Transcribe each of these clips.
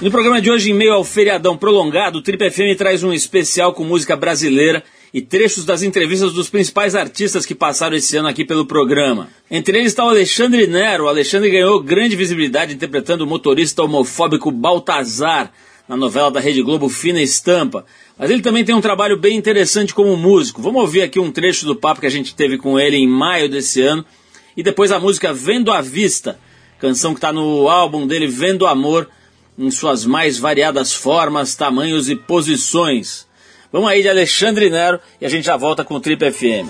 No programa de hoje, em meio ao feriadão prolongado, o Trip FM traz um especial com música brasileira e trechos das entrevistas dos principais artistas que passaram esse ano aqui pelo programa. Entre eles está o Alexandre Nero. O Alexandre ganhou grande visibilidade interpretando o motorista homofóbico Baltazar na novela da Rede Globo Fina Estampa. Mas ele também tem um trabalho bem interessante como músico. Vamos ouvir aqui um trecho do papo que a gente teve com ele em maio desse ano. E depois a música Vendo a Vista, canção que está no álbum dele Vendo Amor, em suas mais variadas formas, tamanhos e posições. Vamos aí de Alexandre Nero e a gente já volta com o Trip FM.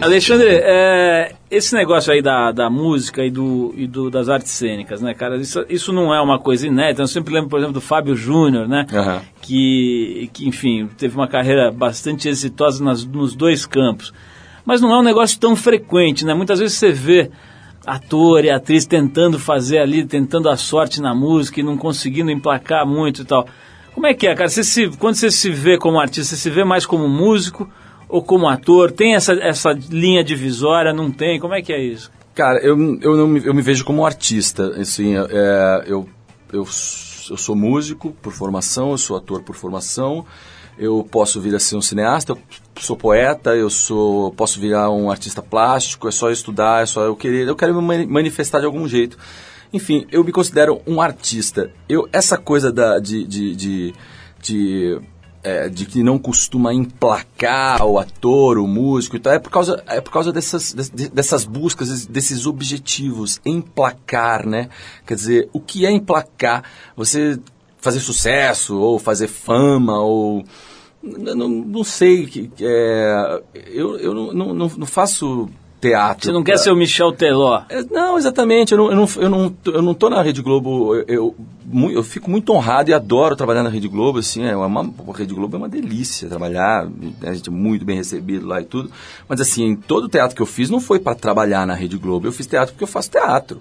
Alexandre, é, esse negócio aí da, da música e, do, e do, das artes cênicas, né, cara? Isso, isso não é uma coisa inédita. Eu sempre lembro, por exemplo, do Fábio Júnior, né? Uhum. Que, que, enfim, teve uma carreira bastante exitosa nas, nos dois campos. Mas não é um negócio tão frequente, né? Muitas vezes você vê ator e atriz tentando fazer ali, tentando a sorte na música e não conseguindo emplacar muito e tal. Como é que é, cara? Você se, quando você se vê como artista, você se vê mais como músico ou como ator? Tem essa, essa linha divisória? Não tem? Como é que é isso? Cara, eu, eu, não, eu me vejo como artista. Assim, é, eu, eu, eu sou músico por formação, eu sou ator por formação. Eu posso vir a ser um cineasta, eu sou poeta, eu sou posso virar um artista plástico, é só estudar, é só eu querer, eu quero me manifestar de algum jeito. Enfim, eu me considero um artista. Eu, essa coisa da, de, de, de, de é, de que não costuma emplacar o ator, o músico e tal, é por causa, é por causa dessas, dessas buscas, desses objetivos, emplacar, né? Quer dizer, o que é emplacar? Você fazer sucesso, ou fazer fama, ou... Não, não sei, é, eu, eu não, não, não faço teatro. Você não quer ser o Michel Teló? É, não, exatamente. Eu não, eu não, eu não, eu não tô na Rede Globo. Eu, eu, eu, fico muito honrado e adoro trabalhar na Rede Globo. Assim, é uma, a Rede Globo é uma delícia trabalhar. A gente é muito bem recebido lá e tudo. Mas assim, todo o teatro que eu fiz não foi para trabalhar na Rede Globo. Eu fiz teatro porque eu faço teatro.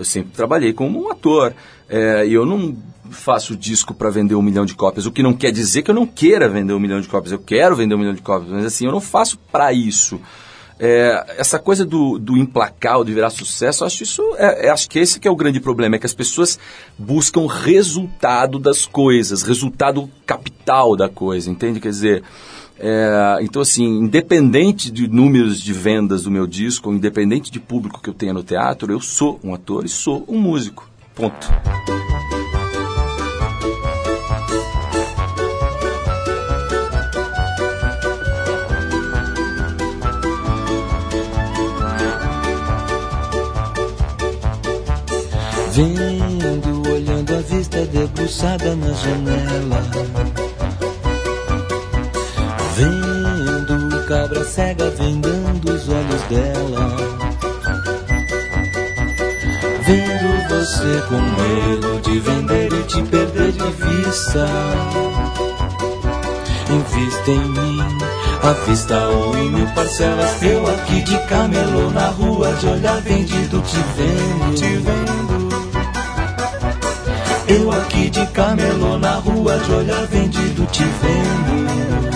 Eu sempre trabalhei como um ator. É, e eu não faço disco para vender um milhão de cópias, o que não quer dizer que eu não queira vender um milhão de cópias. Eu quero vender um milhão de cópias, mas assim, eu não faço para isso. É, essa coisa do, do implacar, de virar sucesso, acho isso, é, é, acho que esse que é o grande problema, é que as pessoas buscam resultado das coisas, resultado capital da coisa, entende? Quer dizer, é, então assim, independente de números de vendas do meu disco, independente de público que eu tenha no teatro, eu sou um ator e sou um músico. Ponto. Vendo, olhando a vista debruçada na janela. Vendo, cabra cega vendando os olhos dela. Vendo você com medo de vender e te perder de vista. Invista em mim, à vista ou em mil parcelas. Eu aqui de camelô na rua, de olhar vendido, te vendo. Te vendo. Eu aqui de camelô na rua, de olhar vendido, te vendo.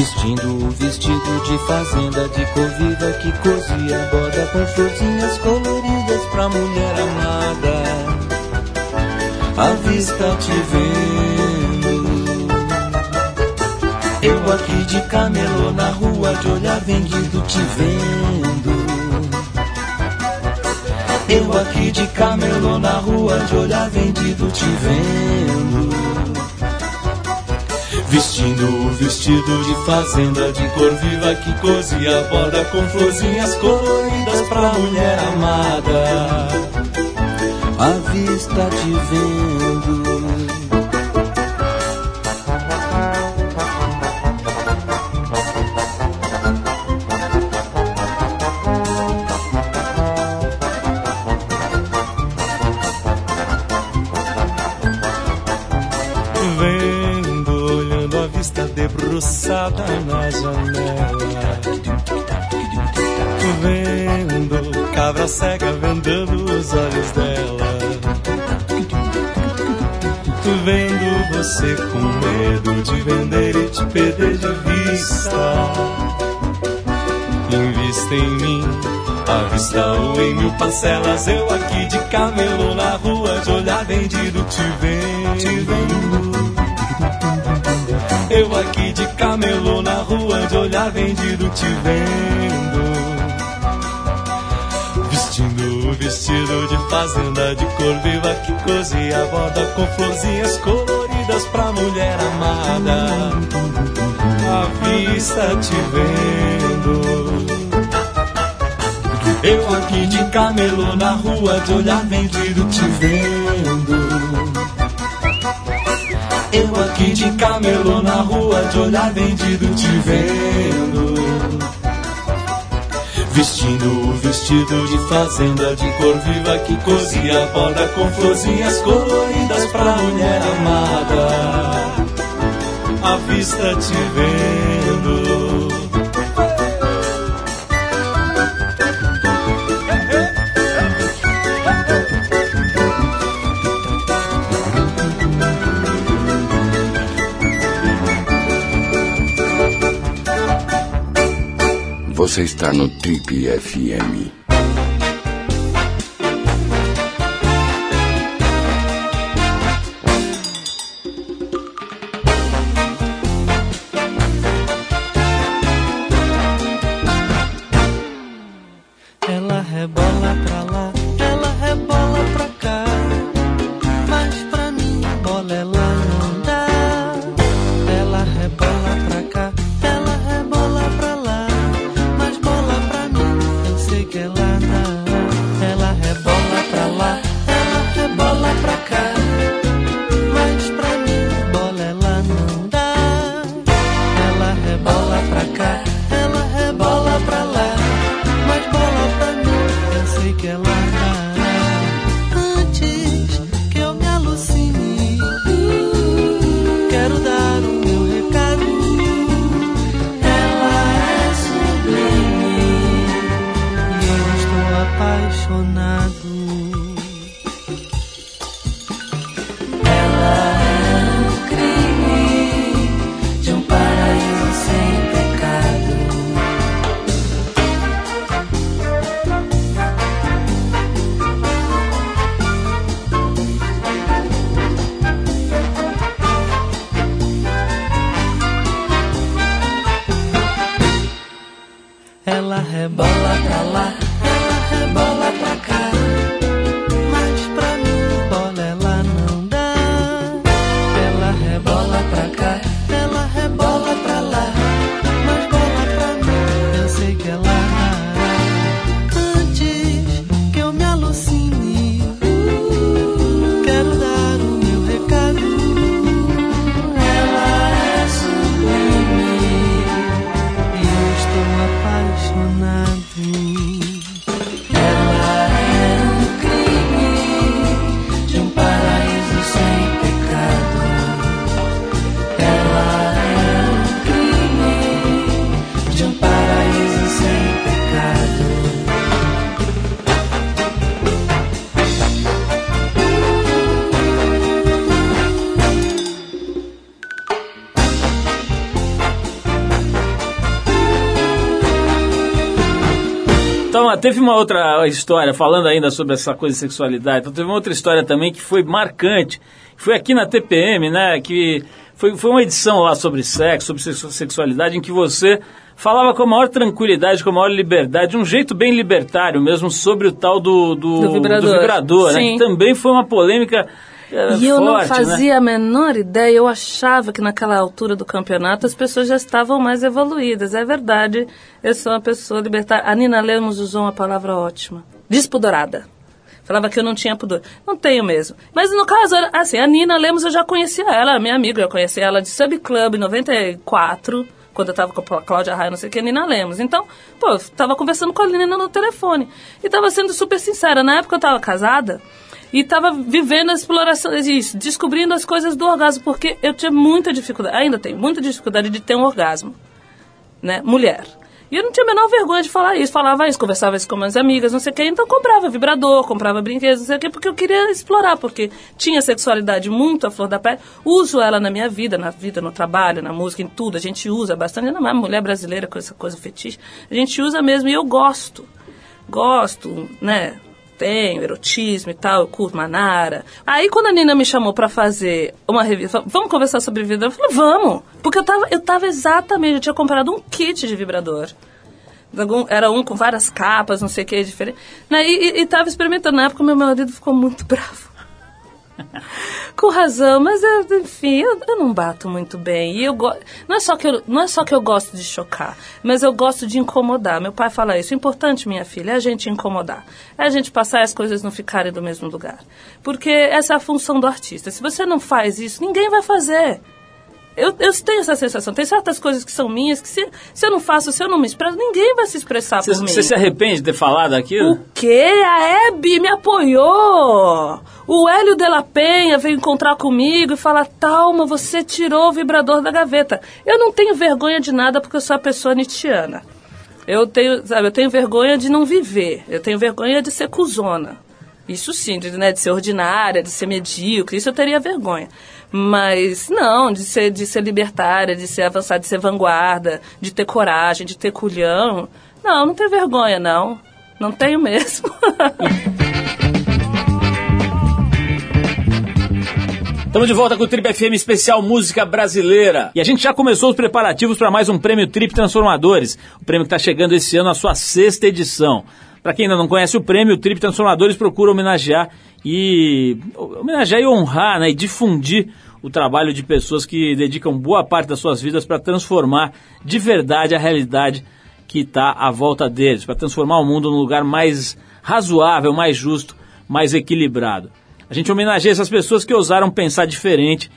Vestindo o vestido de fazenda de cor viva que cozia borda com florzinhas coloridas pra mulher amada. À vista te vendo. Eu aqui de camelô na rua, de olhar vendido, te vendo. Eu aqui de camelô na rua, de olhar vendido, te vendo. Vestindo o vestido de fazenda de cor viva que cozia borda com florzinhas coloridas pra mulher amada. À vista te vendo. Cabra cega vendendo os olhos dela. Vendo você com medo de vender e te perder de vista. Invista em mim, À vista ou em mil parcelas, eu aqui de camelo na rua, de olhar vendido te vendo. Te vendo. Eu aqui de camelo na rua, de olhar vendido te vendo. Vestido de fazenda de cor viva que cozia a borda com florzinhas coloridas pra mulher amada. À vista te vendo. Eu aqui de camelo na rua, de olhar vendido te vendo. Eu aqui de camelo na rua, de olhar vendido te vendo. O vestido de fazenda de cor viva que cozia a borda com florzinhas coloridas pra mulher amada. À vista te vendo. Você está no Trip FM. Teve uma outra história, falando ainda sobre essa coisa de sexualidade, então teve uma outra história também que foi marcante, foi aqui na TPM, né, que foi, foi uma edição lá sobre sexo, sobre sexu- sexualidade, em que você falava com a maior tranquilidade, com a maior liberdade, de um jeito bem libertário mesmo, sobre o tal do, do, Do vibrador. vibrador, né, que também foi uma polêmica E eu não né? fazia a menor ideia, eu achava que naquela altura do campeonato as pessoas já estavam mais evoluídas. É verdade, eu sou uma pessoa libertária. A Nina Lemos usou uma palavra ótima. Despudorada. Falava que eu não tinha pudor. Não tenho mesmo. Mas no caso, assim, a Nina Lemos eu já conhecia ela, minha amiga, eu conhecia ela de Sub Club em 94, quando eu tava com a Cláudia Raia, não sei o que, Nina Lemos. Então, pô, eu tava conversando com a Nina no telefone. E tava sendo super sincera. Na época eu tava casada, e estava vivendo a exploração, isso, descobrindo as coisas do orgasmo, porque eu tinha muita dificuldade, ainda tenho muita dificuldade de ter um orgasmo, né, mulher. E eu não tinha a menor vergonha de falar isso, falava isso, conversava isso com minhas amigas, não sei o quê, então comprava vibrador, comprava brinquedos, não sei o quê, porque eu queria explorar, porque tinha sexualidade muito à flor da pele, uso ela na minha vida, na vida, no trabalho, na música, em tudo, a gente usa bastante, ainda mais mulher brasileira com essa coisa fetiche, a gente usa mesmo e eu gosto gosto, né? Tenho erotismo e tal, eu curto Manara. Aí quando a Nina me chamou pra fazer uma revista, vamos conversar sobre vida, eu falei, vamos. Porque eu tava, eu tava exatamente, eu tinha comprado um kit de vibrador. Era um com várias capas, não sei o que, diferente. Né, E, e, e tava experimentando. Na época, meu marido ficou muito bravo. Com razão, mas eu, enfim, eu, eu não bato muito bem. E eu não, é só que eu, não é só que eu gosto de chocar, mas eu gosto de incomodar. Meu pai fala isso. O importante, minha filha, é a gente incomodar. É a gente passar e as coisas não ficarem do mesmo lugar. Porque essa é a função do artista. Se você não faz isso, ninguém vai fazer. Eu, eu tenho essa sensação. Tem certas coisas que são minhas que se, se eu não faço, se eu não me expresso, ninguém vai se expressar Você, por mim. você se arrepende de ter falado aquilo? O quê? A Hebe me apoiou! O Hélio de la Penha veio encontrar comigo e falar: Talma, você tirou o vibrador da gaveta. Eu não tenho vergonha de nada porque eu sou a pessoa nietzschiana. Eu tenho, sabe, eu tenho vergonha de não viver. Eu tenho vergonha de ser cuzona. Isso sim, de, né, de ser ordinária, de ser medíocre, isso eu teria vergonha. Mas não, de ser, de ser libertária, de ser avançada, de ser vanguarda, de ter coragem, de ter culhão. Não, não tenho vergonha, não. Não tenho mesmo. Estamos de volta com o Trip FM especial Música Brasileira. E a gente já começou os preparativos para mais um prêmio Trip Transformadores. O prêmio que está chegando esse ano à sua sexta edição. Para quem ainda não conhece o prêmio, o Trip Transformadores procura homenagear e homenagear e honrar, né, e difundir o trabalho de pessoas que dedicam boa parte das suas vidas para transformar de verdade a realidade que está à volta deles, para transformar o mundo num lugar mais razoável, mais justo, mais equilibrado. A gente homenageia essas pessoas que ousaram pensar diferente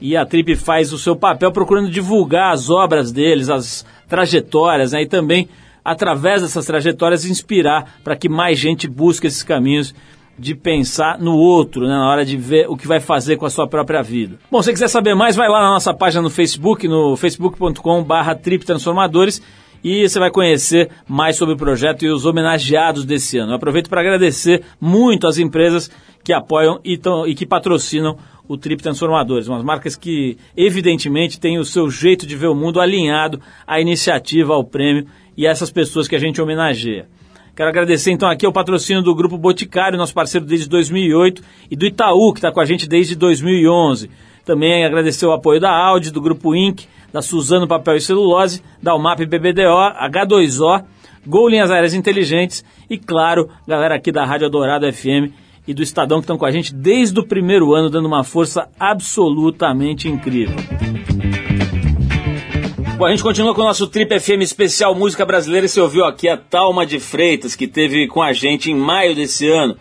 e a Trip faz o seu papel procurando divulgar as obras deles, as trajetórias, né? e também, através dessas trajetórias, inspirar para que mais gente busque esses caminhos de pensar no outro, né? na hora de ver o que vai fazer com a sua própria vida. Bom, se quiser saber mais, vai lá na nossa página no Facebook, no facebook.com.br Trip Transformadores, e você vai conhecer mais sobre o projeto e os homenageados desse ano. Eu aproveito para agradecer muito as empresas que apoiam e, tão, e que patrocinam o Trip Transformadores, umas marcas que evidentemente têm o seu jeito de ver o mundo alinhado à iniciativa, ao prêmio e essas pessoas que a gente homenageia. Quero agradecer então aqui o patrocínio do Grupo Boticário, nosso parceiro desde 2008, e do Itaú, que está com a gente desde 2011. Também agradecer o apoio da Audi, do Grupo Inc., da Suzano Papel e Celulose, da UMAP BBDO, H2O, Gol Linhas Aéreas Inteligentes e, claro, galera aqui da Rádio Dourado FM e do Estadão que estão com a gente desde o primeiro ano, dando uma força absolutamente incrível. Bom, a gente continua com o nosso Trip FM especial Música Brasileira e você ouviu aqui a Talma de Freitas, que teve com a gente em maio desse ano.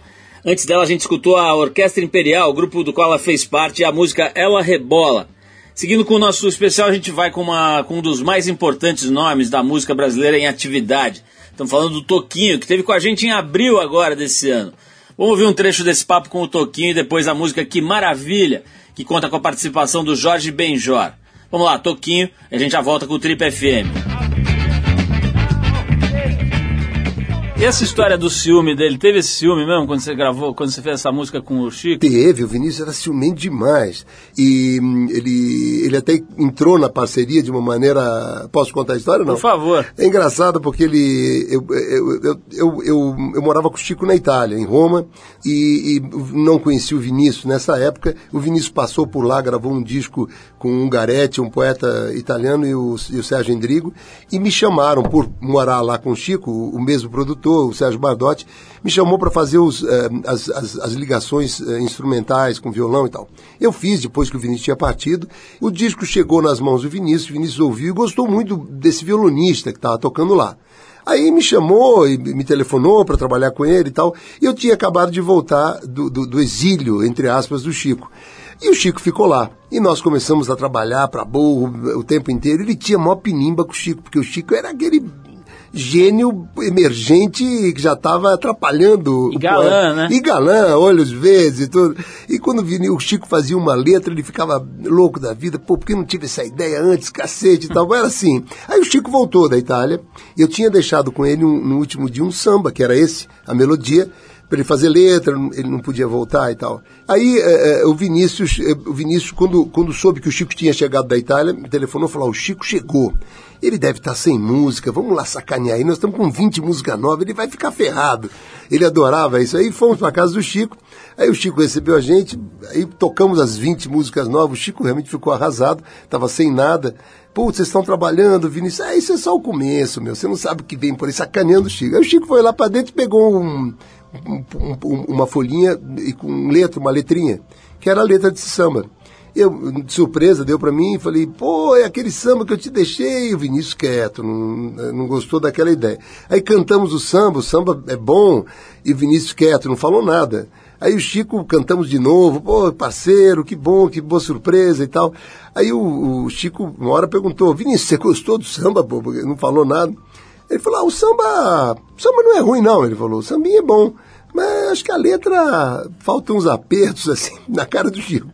Antes dela a gente escutou a Orquestra Imperial, o grupo do qual ela fez parte, e a música Ela Rebola. Seguindo com o nosso especial, a gente vai com, uma, com um dos mais importantes nomes da música brasileira em atividade. Estamos falando do Toquinho, que teve com a gente em abril agora desse ano. Vamos ouvir um trecho desse papo com o Toquinho e depois a música Que Maravilha, que conta com a participação do Jorge Benjor. Vamos lá, Toquinho, a gente já volta com o Trip FM. E essa história do ciúme dele, teve esse ciúme mesmo quando você gravou, quando você fez essa música com o Chico? Teve, o Vinícius era ciumento demais. E hum, ele, ele até entrou na parceria de uma maneira. Posso contar a história? Não? Por favor. É engraçado porque ele. Eu, eu, eu, eu, morava com o Chico na Itália, em Roma, e, não conhecia o Vinícius nessa época. O Vinícius passou por lá, gravou um disco com o Ungaretti, um poeta italiano, e o, e o Sérgio Endrigo, e me chamaram por morar lá com o Chico, o mesmo produtor, o Sérgio Bardotti, me chamou para fazer os, eh, as, as, as, ligações eh, instrumentais com violão e tal. Eu fiz depois que o Vinícius tinha partido. O disco chegou nas mãos do Vinícius, o Vinícius ouviu e gostou muito desse violonista que estava tocando lá. Aí me chamou e me telefonou para trabalhar com ele e tal. E eu tinha acabado de voltar do, do, do exílio, entre aspas, do Chico. E o Chico ficou lá. E nós começamos a trabalhar para burro o tempo inteiro. Ele tinha maior pinimba com o Chico, porque o Chico era aquele gênio emergente que já estava atrapalhando. E galã, né? E galã, olhos verdes e tudo. E quando o Chico fazia uma letra, ele ficava louco da vida. Pô, por que não tive essa ideia antes, cacete e tal? Era assim. Aí o Chico voltou da Itália. E eu tinha deixado com ele um, no último dia um samba, que era esse, a melodia para ele fazer letra, ele não podia voltar e tal. Aí é, é, o Vinícius, é, o Vinícius quando, quando soube que o Chico tinha chegado da Itália, telefonou e falou: o Chico chegou. Ele deve estar sem música, vamos lá sacanear aí. Nós estamos com 20 músicas novas, ele vai ficar ferrado. Ele adorava isso. Aí fomos para casa do Chico, aí o Chico recebeu a gente, aí tocamos as 20 músicas novas. O Chico realmente ficou arrasado, estava sem nada. Putz, vocês estão trabalhando, Vinícius. Ah, isso é só o começo, meu. Você não sabe o que vem por aí, sacaneando o Chico. Aí o Chico foi lá para dentro e pegou um, uma folhinha e com letra, uma letrinha, que era a letra de samba. Eu, de surpresa, deu para mim e falei, pô, é aquele samba que eu te deixei. O Vinícius quieto, não, não gostou daquela ideia. Aí cantamos o samba, o samba é bom, e o Vinícius quieto, não falou nada. Aí o Chico cantamos de novo, pô, parceiro, que bom, que boa surpresa e tal. Aí o, o Chico, uma hora, perguntou, Vinícius, você gostou do samba, pô? Não falou nada. Ele falou, ah, o samba, o samba não é ruim não, ele falou, o sambinha é bom. Mas acho que a letra falta uns apertos, assim, na cara do Chico.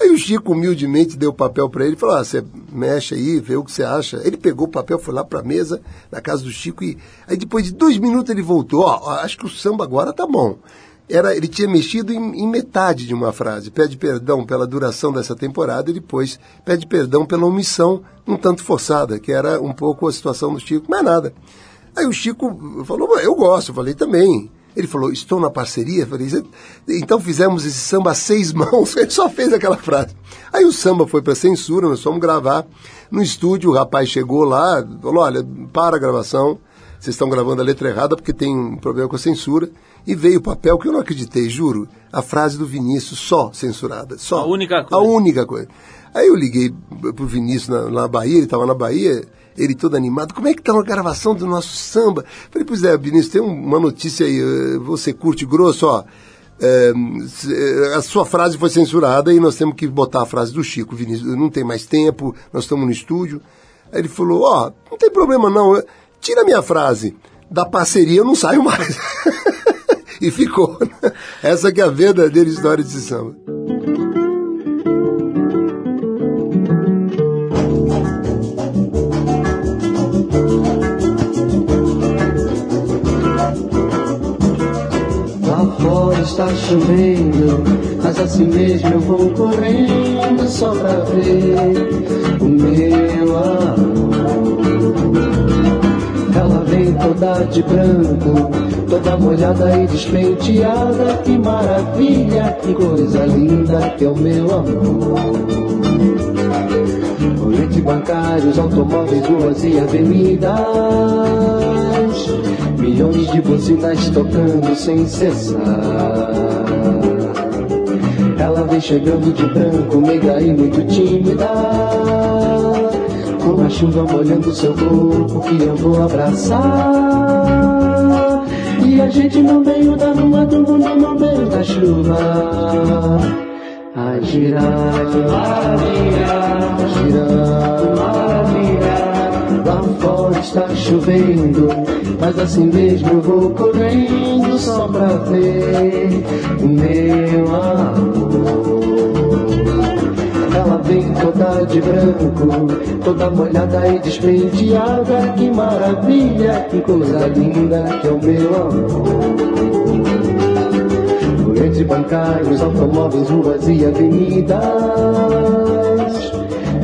Aí o Chico humildemente deu o papel para ele falou: ah, você mexe aí, vê o que você acha. Ele pegou o papel, foi lá para a mesa, na casa do Chico, e aí depois de dois minutos ele voltou: ó, oh, acho que o samba agora tá bom. Era, ele tinha mexido em, em, metade de uma frase. Pede perdão pela duração dessa temporada e depois pede perdão pela omissão um tanto forçada, que era um pouco a situação do Chico, mas nada. Aí o Chico falou: eu gosto, eu falei também. Ele falou, estou na parceria? Eu falei, então fizemos esse samba a seis mãos. Ele só fez aquela frase. Aí o samba foi para censura, nós fomos gravar. No estúdio, o rapaz chegou lá, falou, olha, para a gravação, vocês estão gravando a letra errada porque tem um problema com a censura. E veio o papel que eu não acreditei, juro. A frase do Vinícius só censurada. Só. A única coisa. A única coisa. Aí eu liguei pro Vinícius na, na Bahia, ele estava na Bahia, ele todo animado, como é que tá a gravação do nosso samba? Falei, pois é, Vinícius, tem uma notícia aí, eh, você curte grosso, ó. É, a sua frase foi censurada e nós temos que botar a frase do Chico, Vinícius, não tem mais tempo, nós estamos no estúdio. Aí ele falou, ó, não tem problema não, tira a minha frase, da parceria eu não saio mais. e ficou. Né? Essa que é a verdadeira história de samba. está chovendo, mas assim mesmo eu vou correndo só pra ver o meu amor. Toda de branco, toda molhada e despenteada, que maravilha, que coisa linda que é o meu amor. Entre bancários, automóveis, ruas e avenidas milhões de buzinas tocando sem cessar. Ela vem chegando de branco, meiga e muito tímida. Com a chuva molhando seu corpo que eu vou abraçar. E a gente no meio da lua, do mundo no meio da chuva. A girar, maravilha, a girar, maravilha. Lá fora está chovendo mas assim mesmo eu vou correndo só pra ver o meu amor. Ela vem toda de branco, toda molhada e despenteada. Que maravilha, que coisa linda que é o meu amor. Entre bancários, automóveis, ruas e avenidas,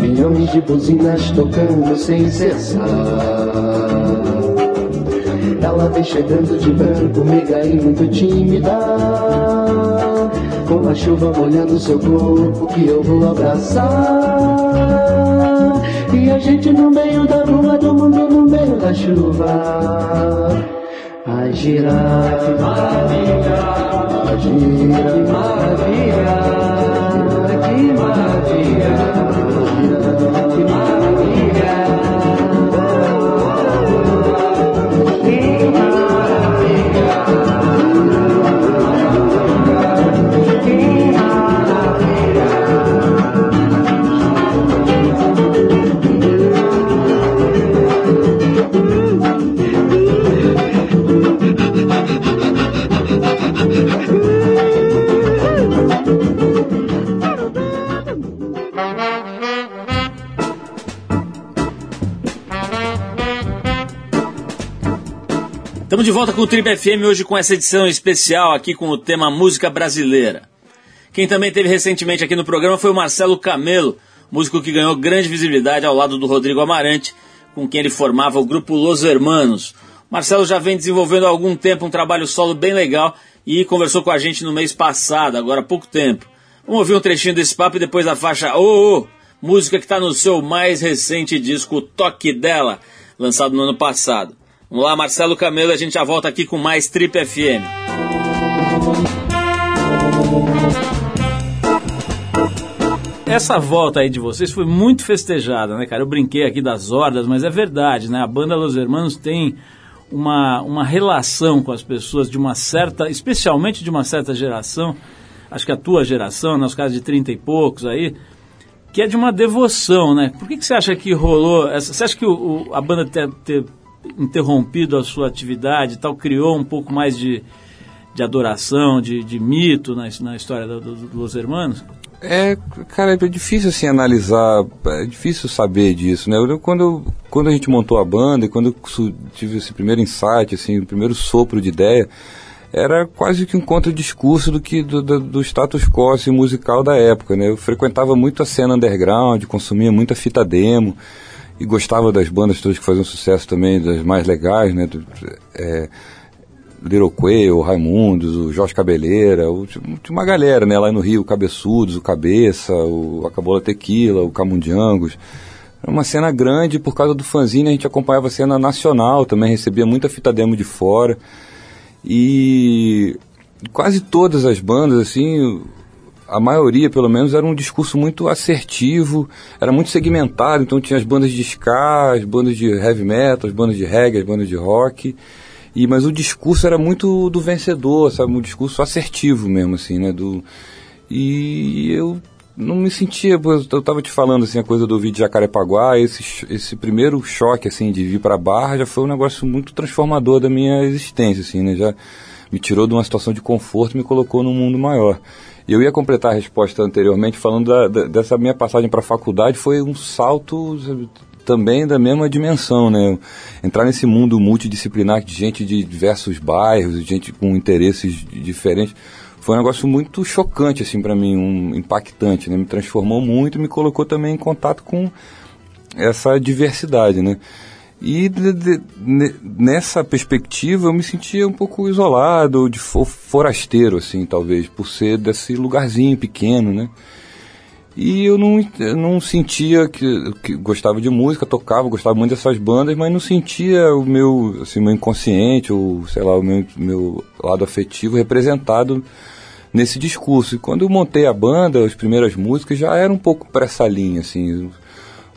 milhões de buzinas tocando sem cessar. Ela vem chegando de branco, meiga e muito tímida. Com a chuva molhando seu corpo que eu vou abraçar. E a gente no meio da rua, do mundo no meio da chuva. A girar, que maravilha, a girar, que maravilha, que maravilha, Estamos de volta com o Trip FM hoje com essa edição especial aqui com o tema música brasileira. Quem também teve recentemente aqui no programa foi o Marcelo Camelo, músico que ganhou grande visibilidade ao lado do Rodrigo Amarante, com quem ele formava o grupo Los Hermanos. Marcelo já vem desenvolvendo há algum tempo um trabalho solo bem legal e conversou com a gente no mês passado, agora há pouco tempo. Vamos ouvir um trechinho desse papo e depois da faixa Ô, oh, oh, música que está no seu mais recente disco Toque Dela, lançado no ano passado. Vamos lá, Marcelo Camelo, a gente já volta aqui com mais Trip FM. Essa volta aí de vocês foi muito festejada, né, cara? Eu brinquei aqui das hordas, mas é verdade, né? A banda Los Hermanos tem uma, uma relação com as pessoas de uma certa, especialmente de uma certa geração, acho que a tua geração, nos casos de 30 e poucos aí, que é de uma devoção, né? Por que, que você acha que rolou? Essa, você acha que o, o, a banda ter, ter interrompido a sua atividade tal criou um pouco mais de, de adoração, de, de mito na, na história do, do, dos Hermanos? É, cara, é difícil assim analisar, é difícil saber disso, né? Eu, quando, quando a gente montou a banda e quando eu tive esse primeiro insight, assim, o primeiro sopro de ideia, era quase que um contra-discurso do que do, do, do, status quo assim, musical da época, né? Eu frequentava muito a cena underground, consumia muita fita demo e gostava das bandas todas que faziam sucesso também, das mais legais, né? É, Little Quail, o Raimundos, o Jorge Cabeleira, o, tinha uma galera, né, lá no Rio, o Cabeçudos, o Cabeça, o Acabola Tequila, o Camundiangos. Era uma cena grande, por causa do fanzine a gente acompanhava a cena nacional também, recebia muita fita demo de fora. E quase todas as bandas, assim, a maioria pelo menos, era um discurso muito assertivo, era muito segmentado, então tinha as bandas de ska, as bandas de heavy metal, as bandas de reggae, as bandas de rock. E, mas o discurso era muito do vencedor, sabe? Um discurso assertivo mesmo, assim, né? Do, e eu não me sentia, eu estava te falando assim, a coisa do vídeo de Jacarepaguá, esse, esse primeiro choque, assim, de vir para a Barra já foi um negócio muito transformador da minha existência, assim, né? Já me tirou de uma situação de conforto e me colocou num mundo maior. Eu ia completar a resposta anteriormente falando da, da, dessa minha passagem para a faculdade, foi um salto também da mesma dimensão, né? Entrar nesse mundo multidisciplinar de gente de diversos bairros, de gente com interesses diferentes, foi um negócio muito chocante assim para mim, um impactante, né? Me transformou muito, me colocou também em contato com essa diversidade, né? E de, de, nessa perspectiva eu me sentia um pouco isolado, de forasteiro, assim, talvez, por ser desse lugarzinho pequeno, né? E eu não, eu não sentia que, que, gostava de música, tocava, gostava muito dessas bandas, mas não sentia o meu, assim, meu inconsciente, ou sei lá, o meu, meu lado afetivo representado nesse discurso. E quando eu montei a banda, as primeiras músicas já era um pouco para essa linha, assim,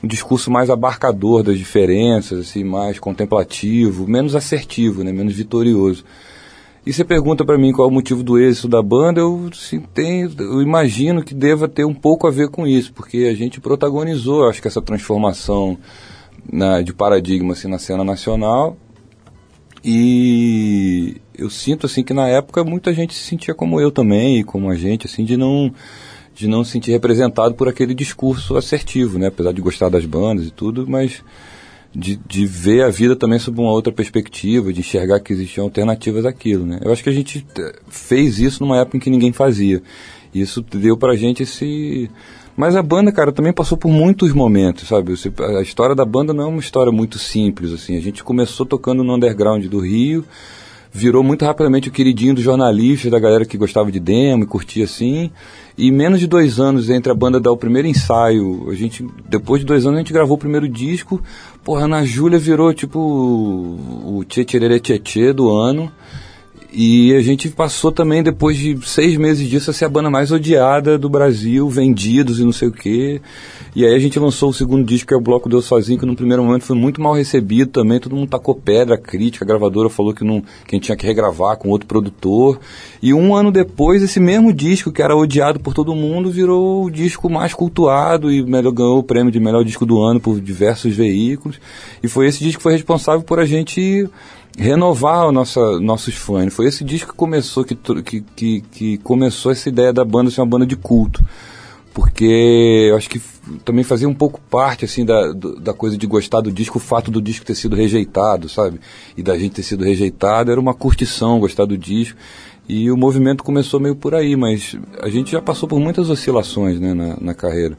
um discurso mais abarcador das diferenças, assim, mais contemplativo, menos assertivo, né, menos vitorioso. E você pergunta para mim qual é o motivo do êxito da banda, eu, assim, tem, eu imagino que deva ter um pouco a ver com isso, porque a gente protagonizou, acho que essa transformação na, de paradigma assim, na cena nacional. E eu sinto assim que na época muita gente se sentia como eu também, e como a gente, assim, de não de não se sentir representado por aquele discurso assertivo, né? Apesar de gostar das bandas e tudo, mas de, de ver a vida também sob uma outra perspectiva, de enxergar que existiam alternativas àquilo, né? Eu acho que a gente eh, fez isso numa época em que ninguém fazia. Isso deu pra gente esse... Mas a banda, cara, também passou por muitos momentos, sabe? A história da banda não é uma história muito simples, assim. A gente começou tocando no underground do Rio, virou muito rapidamente o queridinho dos jornalistas, da galera que gostava de demo e curtia assim. E menos de dois anos entre a banda dar o primeiro ensaio, a gente, depois de dois anos a gente gravou o primeiro disco. Porra, Ana Júlia virou tipo o Tchê Tchê do ano. E a gente passou também, depois de seis meses disso, a ser a banda mais odiada do Brasil, vendidos e não sei o quê. E aí a gente lançou o segundo disco, que é o Bloco Deus Sozinho, que no primeiro momento foi muito mal recebido também. Todo mundo tacou pedra, crítica, a gravadora falou que, não, que a gente tinha que regravar com outro produtor. E um ano depois, esse mesmo disco, que era odiado por todo mundo, virou o disco mais cultuado e melhor, ganhou o prêmio de melhor disco do ano por diversos veículos. E foi esse disco que foi responsável por a gente renovar o nossos fãs. Foi esse disco que começou, que, que, que, começou essa ideia da banda ser uma banda de culto. porque eu acho que também fazia um pouco parte assim da, da coisa de gostar do disco, o fato do disco ter sido rejeitado, sabe? E da gente ter sido rejeitado era uma curtição gostar do disco. E o movimento começou meio por aí, mas a gente já passou por muitas oscilações né, na, na carreira.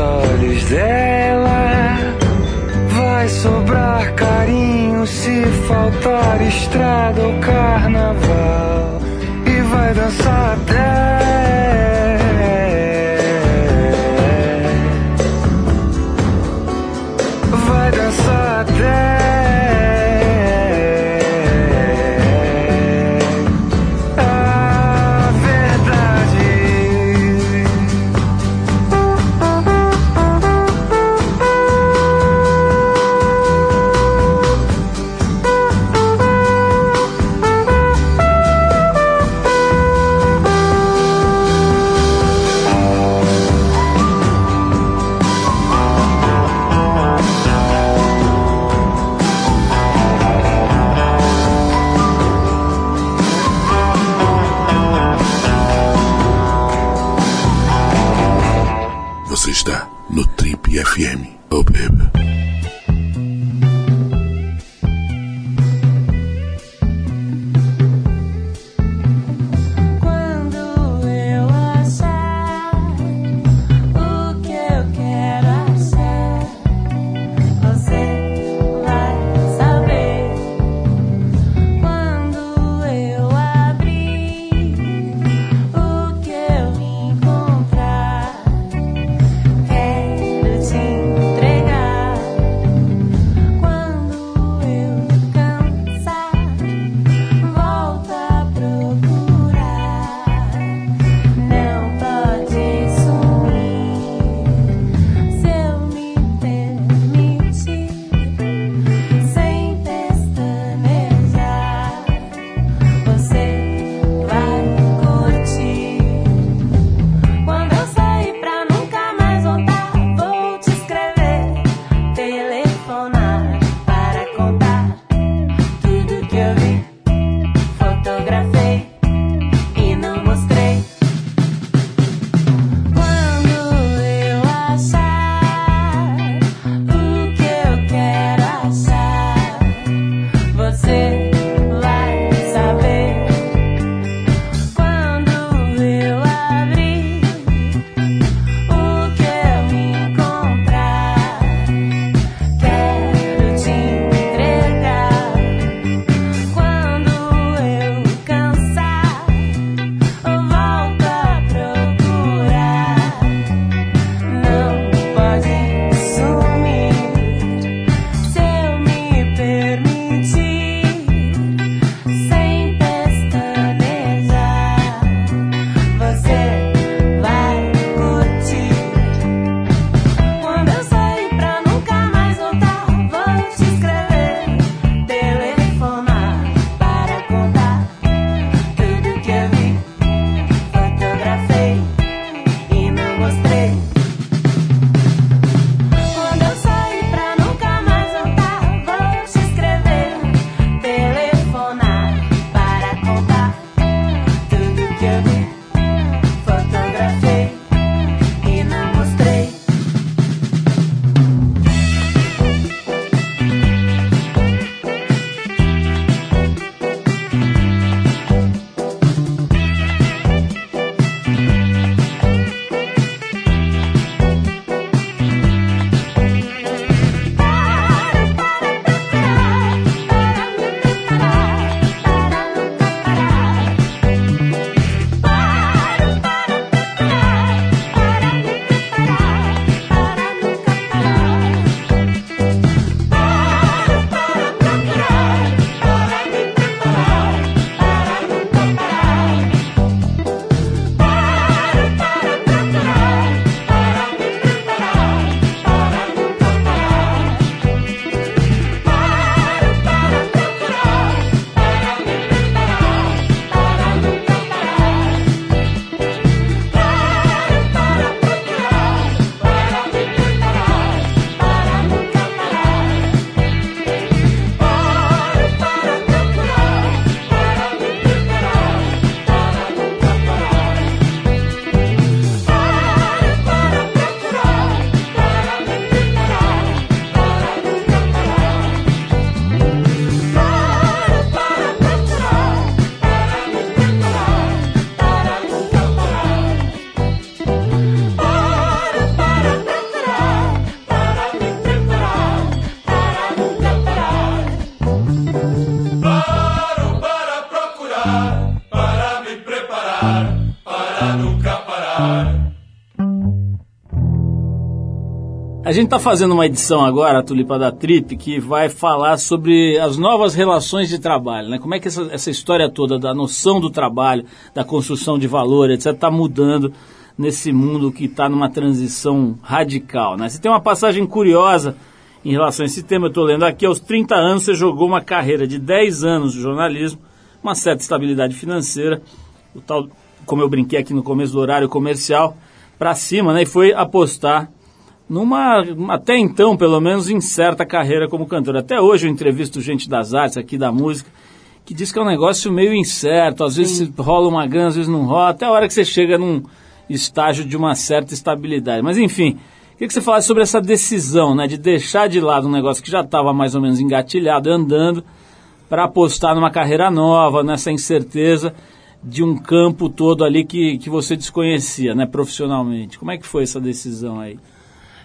Olhos dela. Vai sobrar carinho se faltar estrada ou carnaval. E vai dançar até. Say. A gente está fazendo uma edição agora, a Tulipa da Trip, que vai falar sobre as novas relações de trabalho, né? Como é que essa, essa história toda da noção do trabalho, da construção de valor, etc., está mudando nesse mundo que está numa transição radical, né? Você tem uma passagem curiosa em relação a esse tema, eu estou lendo aqui, aos 30 anos você jogou uma carreira de 10 anos de jornalismo, uma certa estabilidade financeira, o tal, como eu brinquei aqui no começo do horário comercial, para cima, né? E foi apostar numa, até então, pelo menos, incerta carreira como cantor. Até hoje eu entrevisto gente das artes aqui da música, que diz que é um negócio meio incerto, às vezes rola uma grana, às vezes não rola, até a hora que você chega num estágio de uma certa estabilidade. Mas enfim, queria que você falasse sobre essa decisão, né, de deixar de lado um negócio que já estava mais ou menos engatilhado, andando, para apostar numa carreira nova, nessa incerteza de um campo todo ali que, que você desconhecia, né, profissionalmente. Como é que foi essa decisão aí?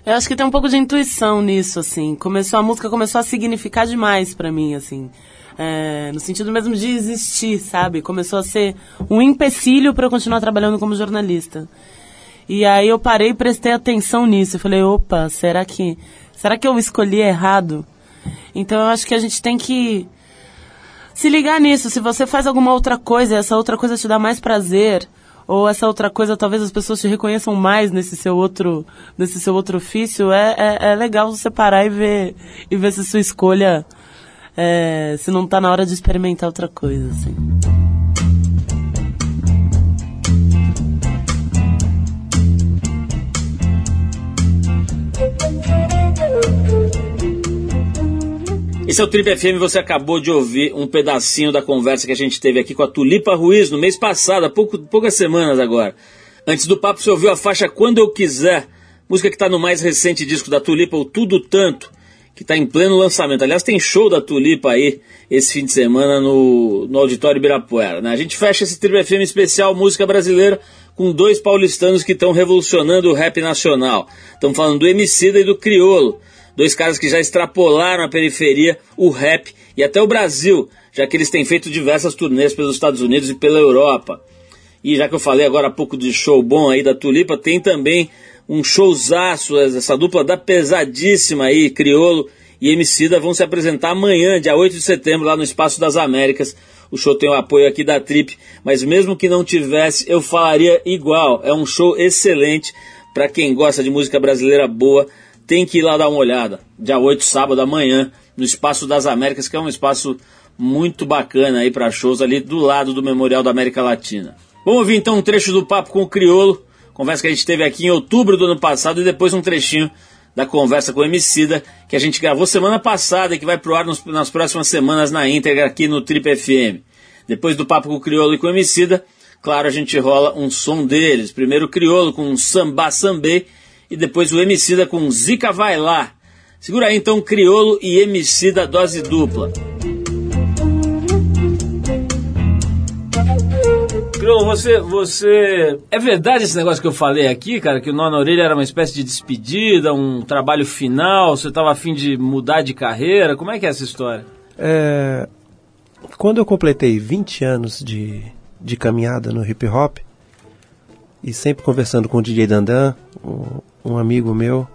Eu acho que tem um pouco de intuição nisso, assim. Começou a música começou a significar demais pra mim, assim. É, no sentido mesmo de existir, sabe? Começou a ser um empecilho pra eu continuar trabalhando como jornalista. E aí eu parei e prestei atenção nisso. Eu falei, opa, será que será que eu escolhi errado? Então eu acho que a gente tem que se ligar nisso. Se você faz alguma outra coisa, essa outra coisa te dá mais prazer, ou essa outra coisa talvez as pessoas te reconheçam mais nesse seu outro, nesse seu outro ofício, é, é, é legal você parar e ver, e ver se sua escolha, é, se não tá na hora de experimentar outra coisa, assim. Esse é o Trip FM, você acabou de ouvir um pedacinho da conversa que a gente teve aqui com a Tulipa Ruiz no mês passado, há pouco, poucas semanas agora. Antes do papo, você ouviu a faixa Quando Eu Quiser, música que está no mais recente disco da Tulipa, o Tudo Tanto, que está em pleno lançamento. Aliás, tem show da Tulipa aí esse fim de semana no, no Auditório Ibirapuera. Né? A gente fecha esse Trip FM especial música brasileira com dois paulistanos que estão revolucionando o rap nacional. Estamos falando do Emicida e do Criolo dois caras que já extrapolaram a periferia, o rap e até o Brasil, já que eles têm feito diversas turnês pelos Estados Unidos e pela Europa. E já que eu falei agora há pouco de show bom aí da Tulipa, tem também um showzaço, essa dupla da pesadíssima aí, Criolo e Emicida vão se apresentar amanhã, dia 8 de setembro, lá no Espaço das Américas. O show tem o apoio aqui da Trip, mas mesmo que não tivesse, eu falaria igual. É um show excelente para quem gosta de música brasileira boa tem que ir lá dar uma olhada. Dia 8, sábado, amanhã, no Espaço das Américas, que é um espaço muito bacana aí para shows ali do lado do Memorial da América Latina. Vamos ouvir então um trecho do papo com o Criolo, conversa que a gente teve aqui em outubro do ano passado, e depois um trechinho da conversa com o Emicida, que a gente gravou semana passada e que vai pro ar nos, nas próximas semanas na íntegra aqui no Trip FM. Depois do papo com o Criolo e com o Emicida, claro, a gente rola um som deles. Primeiro o Criolo com um Samba Sambê, e depois o Emicida com Zica Vai Lá. Segura aí então Criolo e Emicida dose dupla. Criolo, você, você... É verdade esse negócio que eu falei aqui, cara, que o Nó na Orelha era uma espécie de despedida, um trabalho final, você estava afim de mudar de carreira, como é que é essa história? É, quando eu completei 20 anos de, de caminhada no hip hop, e sempre conversando com o DJ Dandan, um, amigo meu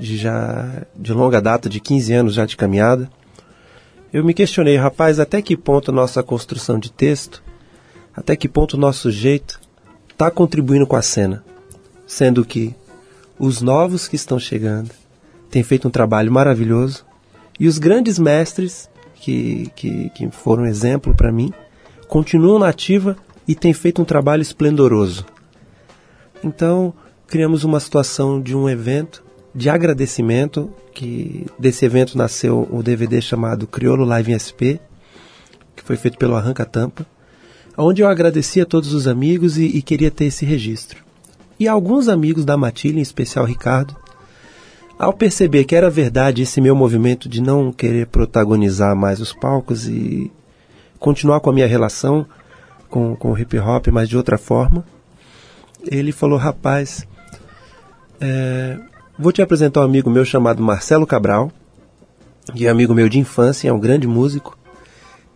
de já de longa data, de 15 anos já de caminhada, eu me questionei, rapaz, até que ponto a nossa construção de texto, até que ponto o nosso jeito está contribuindo com a cena, sendo que os novos que estão chegando têm feito um trabalho maravilhoso. E os grandes mestres que, que, que foram exemplo para mim continuam na ativa e têm feito um trabalho esplendoroso. Então, criamos uma situação de um evento de agradecimento, que desse evento nasceu o DVD chamado Criolo Live SP, que foi feito pelo Arranca Tampa, onde eu agradeci a todos os amigos e, e queria ter esse registro. E alguns amigos da Matilha, em especial Ricardo, ao perceber que era verdade esse meu movimento de não querer protagonizar mais os palcos e continuar com a minha relação com, com o hip hop, mas de outra forma, ele falou: rapaz, é, vou te apresentar um amigo meu chamado Marcelo Cabral, que é amigo meu de infância, é um grande músico,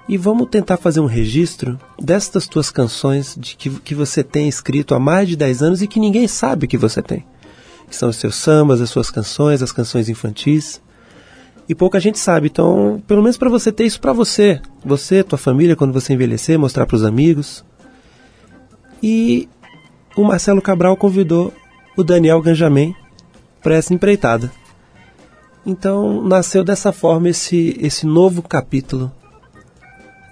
e vamos tentar fazer um registro destas tuas canções de que, que você tem escrito há mais de 10 anos e que ninguém sabe que você tem. que são os seus sambas, as suas canções, as canções infantis. E pouca gente sabe, então, pelo menos para você ter isso para você, você, tua família, quando você envelhecer, mostrar para os amigos. E o Marcelo Cabral convidou o Daniel Ganjamin para essa empreitada. Então nasceu dessa forma esse, esse novo capítulo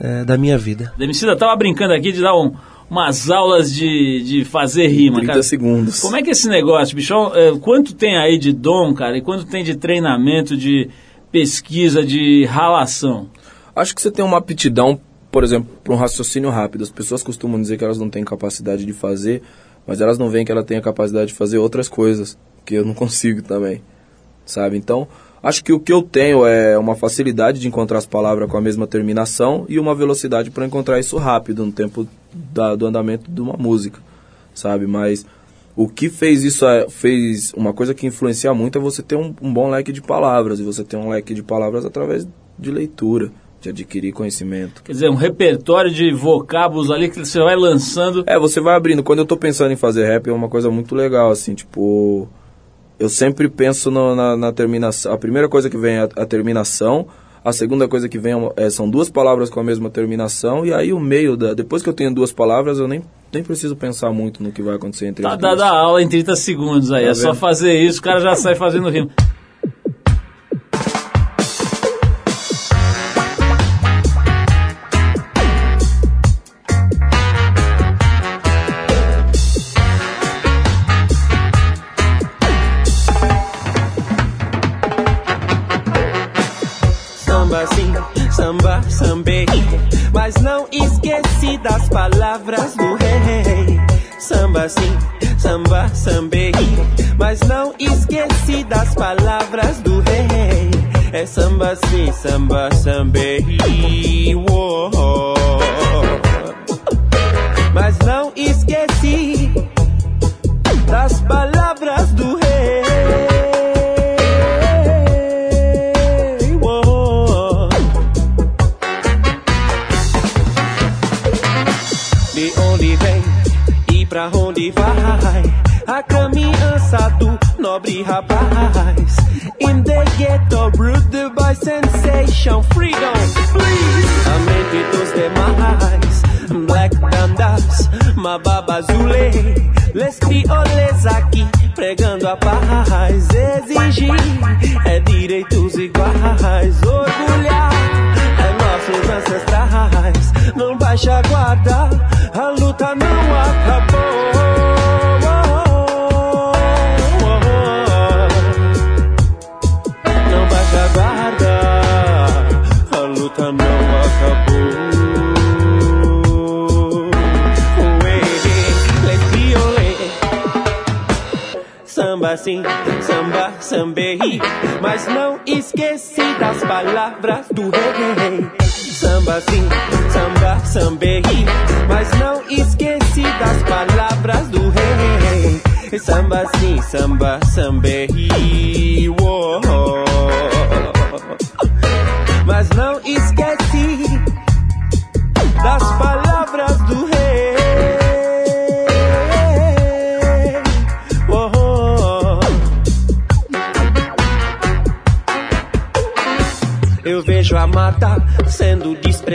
eh, da minha vida. Demicida tava brincando aqui de dar um- umas aulas de, de fazer rima, 30 cara. segundos. Como é que é esse negócio, bichão? É, quanto tem aí de dom, cara? E quanto tem de treinamento, de pesquisa, de ralação? Acho que você tem uma aptidão, por exemplo, para um raciocínio rápido. As pessoas costumam dizer que elas não têm capacidade de fazer, mas elas não veem que ela tem a capacidade de fazer outras coisas, que eu não consigo também, sabe? Então, acho que o que eu tenho é uma facilidade de encontrar as palavras com a mesma terminação e uma velocidade para encontrar isso rápido no tempo da- do andamento de uma música, sabe? Mas o que fez isso, é- fez uma coisa que influencia muito é você ter um, um bom leque de palavras, e você ter um leque de palavras através de leitura, de adquirir conhecimento. Quer dizer, um repertório de vocábulos ali que você vai lançando. É, você vai abrindo. Quando eu tô pensando em fazer rap, é uma coisa muito legal, assim, tipo. Eu sempre penso no- na, na terminação. A primeira coisa que vem é a, a terminação. A segunda coisa que vem é é, são duas palavras com a mesma terminação. E aí o meio da. Depois que eu tenho duas palavras, eu nem, nem preciso pensar muito no que vai acontecer entre Tá as duas. dada a aula em 30 segundos aí. Tá é só vendo? fazer isso, o cara já sai fazendo rima. Samba, sambei. Mas não esqueci das palavras do rei. Samba sim, samba, sambei. Mas não esqueci das palavras do rei. É samba sim, samba, sambei. Uou. Mas não esqueci das palavras do rei. A caminhança do nobre rapaz. In the ghetto, ruled by sensation, freedom, please. A mente dos demais, black dandas, mababazule, les crioles aqui pregando a paz. Exigir é direitos iguais, orgulhar é nossos ancestrais. Não baixa a guarda, a luta não acabou. Samba sim, samba, sambei. Mas não esqueci das palavras do rei. Samba sim, samba, sambei. Mas não esqueci das palavras do rei. Samba sim, samba, sambei.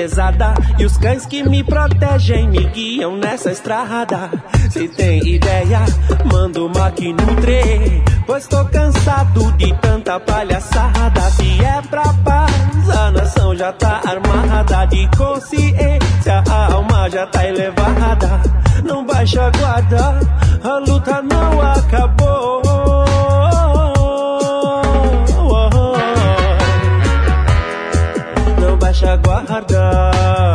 Desprezada e os cães que me protegem me guiam nessa estrada. Se tem ideia, manda uma que nutre, pois tô cansado de tanta palhaçada. Se é pra paz, a nação já tá armada de consciência, a alma já tá elevada. Não baixa a guarda, a luta não acabou. Baixa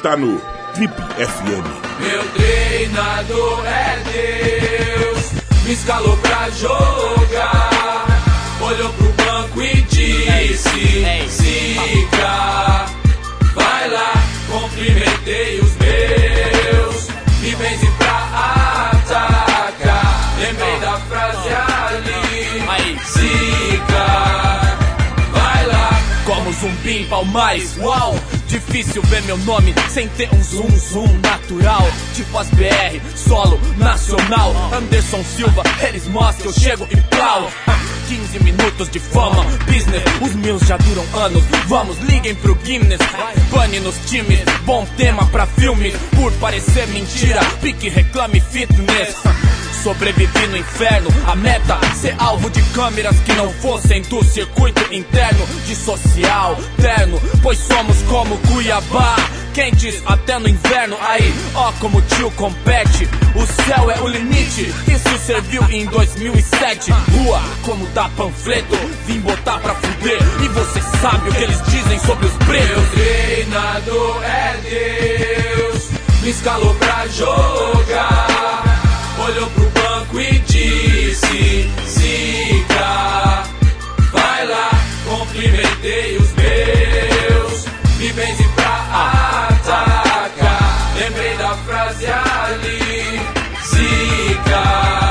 está no Trip FM. Meu treinador é Deus, me escalou pra jogar. Olhou pro banco e disse: Zica, vai lá, cumprimentei os meus, me benze pra atacar. Lembrei da frase ali: Zica, vai lá. Como zumbi em Palmares, uau! Difícil ver meu nome sem ter um zoom zoom natural. Tipo as BR, solo, nacional. Anderson Silva, eles mostram eu chego e plau. 15 minutos de fama, business, os meus já duram anos. Vamos, liguem pro Guinness. Pane nos times, bom tema pra filme. Por parecer mentira, pique reclame fitness. Sobrevivi no inferno, a meta ser alvo de câmeras que não fossem do circuito interno de social terno, pois somos como Cuiabá, quentes até no inverno. Aí, ó como o tio compete, o céu é o limite. Isso serviu em 2007. Rua, como dá panfleto, vim botar pra fuder. E você sabe o que eles dizem sobre os Meu pretos. treinador é Deus, me escalou pra jogar. Olhou disse: Zica, vai lá, cumprimentei os meus, me benze pra atacar. Lembrei da frase ali: Zica.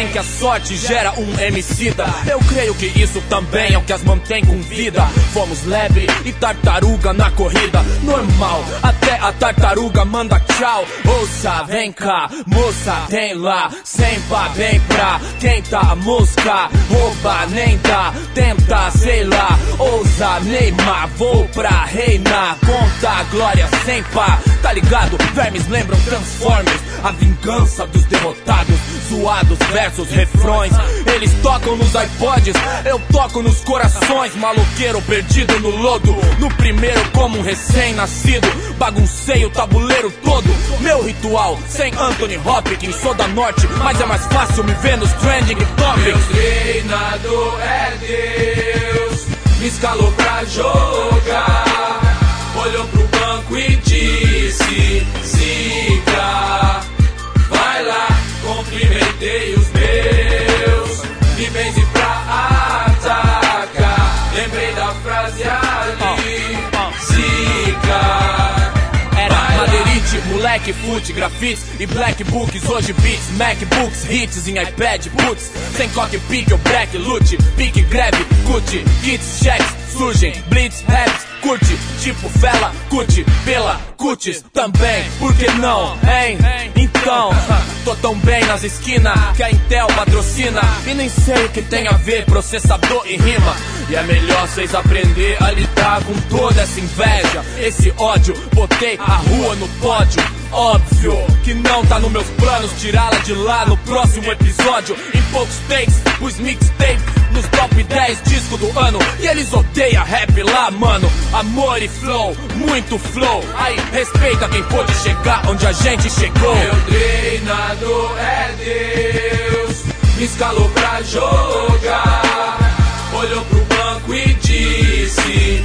Creem que a sorte gera um homicida. Eu creio que isso também é o que as mantém com vida. Fomos lebre e tartaruga na corrida. Normal, até a tartaruga manda tchau. Ouça, vem cá, moça, tem lá. Sempa, vem pra quem tá mosca. Rouba, nem dá, tenta, sei lá. Ousa, Neymar, vou pra reinar. Conta a glória sem pá. Tá ligado? Vermes lembram Transformers. A vingança dos derrotados. Zoados versus refrões. Eles tocam nos iPods, eu toco nos corações. Maloqueiro perdido no lodo. No primeiro, como um recém-nascido. Baguncei o tabuleiro todo. Meu ritual, sem Anthony Hopkins. Sou da norte, mas é mais fácil me ver nos trending Meu topics. treinador é Deus, me escalou pra jogar. Olhou pro banco e disse: Zica, vai lá, cumprimentei os meus, me benze pra atacar. Lembrei da frase ali: Zica. Era Madeirite, moleque, foot, grafites e black books, hoje beats, MacBooks, hits em iPad, putz, sem cockpit ou black, loot, pique, greve, cut, kits, checks, surgem, blitz, raps, curte, tipo vela, curte, pela, cutis, também, por que não, hein? Então, tô tão bem nas esquinas que a Intel patrocina e nem sei o que tem a ver processador e rima. E é melhor vocês aprender a lidar com toda essa inveja, esse ódio. Botei a rua no pódio. Óbvio que não tá nos meus planos tirá-la de lá no próximo episódio. Em poucos takes, os mixtapes nos top 10 discos do ano. E eles odeiam rap lá, mano. Amor e flow, muito flow. Aí, respeita quem pôde chegar onde a gente chegou. Meu treinador é Deus, me escalou pra jogar. Olhou pro banco e disse: